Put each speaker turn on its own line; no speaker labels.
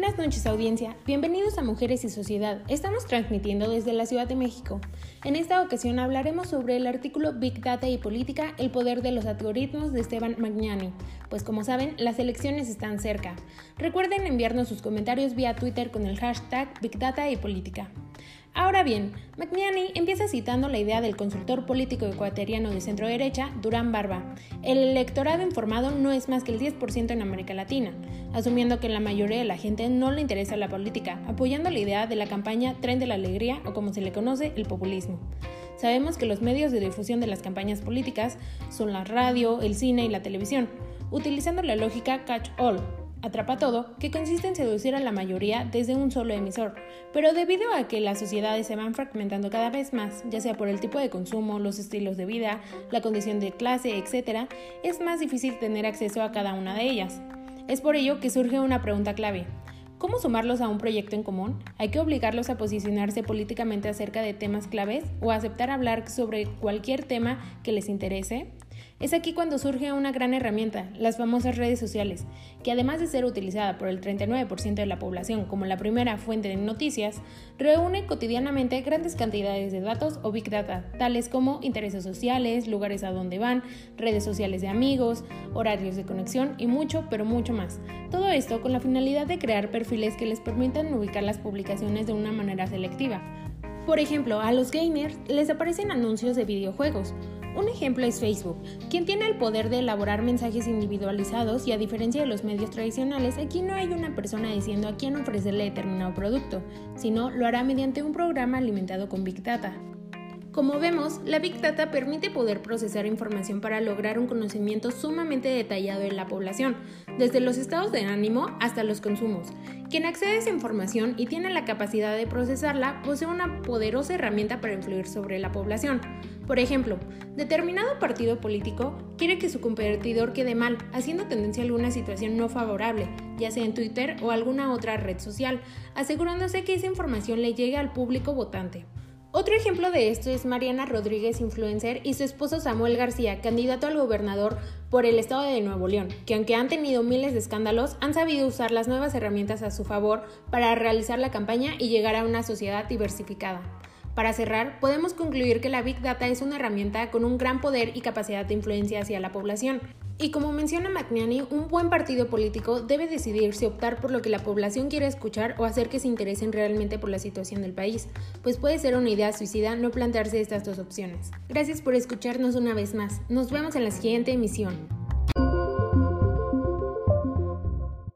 noches audiencia, bienvenidos a Mujeres y Sociedad. Estamos transmitiendo desde la Ciudad de México. En esta ocasión hablaremos sobre el artículo Big Data y Política, el poder de los algoritmos de Esteban Magnani. Pues como saben, las elecciones están cerca. Recuerden enviarnos sus comentarios vía Twitter con el hashtag Big Data y Política. Ahora bien, McNiany empieza citando la idea del consultor político ecuatoriano de centro derecha, Durán Barba. El electorado informado no es más que el 10% en América Latina, asumiendo que la mayoría de la gente no le interesa la política, apoyando la idea de la campaña Tren de la Alegría o como se le conoce, el populismo. Sabemos que los medios de difusión de las campañas políticas son la radio, el cine y la televisión, utilizando la lógica catch all, atrapa todo, que consiste en seducir a la mayoría desde un solo emisor, pero debido a que las sociedades se van fragmentando cada vez más, ya sea por el tipo de consumo, los estilos de vida, la condición de clase, etc., es más difícil tener acceso a cada una de ellas. Es por ello que surge una pregunta clave. ¿Cómo sumarlos a un proyecto en común? ¿Hay que obligarlos a posicionarse políticamente acerca de temas claves o aceptar hablar sobre cualquier tema que les interese? Es aquí cuando surge una gran herramienta, las famosas redes sociales, que además de ser utilizada por el 39% de la población como la primera fuente de noticias, reúne cotidianamente grandes cantidades de datos o big data, tales como intereses sociales, lugares a donde van, redes sociales de amigos, horarios de conexión y mucho, pero mucho más. Todo esto con la finalidad de crear perfiles que les permitan ubicar las publicaciones de una manera selectiva. Por ejemplo, a los gamers les aparecen anuncios de videojuegos, un ejemplo es Facebook, quien tiene el poder de elaborar mensajes individualizados y a diferencia de los medios tradicionales, aquí no hay una persona diciendo a quién ofrecerle determinado producto, sino lo hará mediante un programa alimentado con Big Data. Como vemos, la Big Data permite poder procesar información para lograr un conocimiento sumamente detallado de la población, desde los estados de ánimo hasta los consumos. Quien accede a esa información y tiene la capacidad de procesarla posee una poderosa herramienta para influir sobre la población. Por ejemplo, determinado partido político quiere que su competidor quede mal, haciendo tendencia a alguna situación no favorable, ya sea en Twitter o alguna otra red social, asegurándose que esa información le llegue al público votante. Otro ejemplo de esto es Mariana Rodríguez, influencer, y su esposo Samuel García, candidato al gobernador por el estado de Nuevo León, que aunque han tenido miles de escándalos, han sabido usar las nuevas herramientas a su favor para realizar la campaña y llegar a una sociedad diversificada. Para cerrar, podemos concluir que la Big Data es una herramienta con un gran poder y capacidad de influencia hacia la población. Y como menciona McNiany, un buen partido político debe decidir si optar por lo que la población quiere escuchar o hacer que se interesen realmente por la situación del país, pues puede ser una idea suicida no plantearse estas dos opciones. Gracias por escucharnos una vez más. Nos vemos en la siguiente emisión.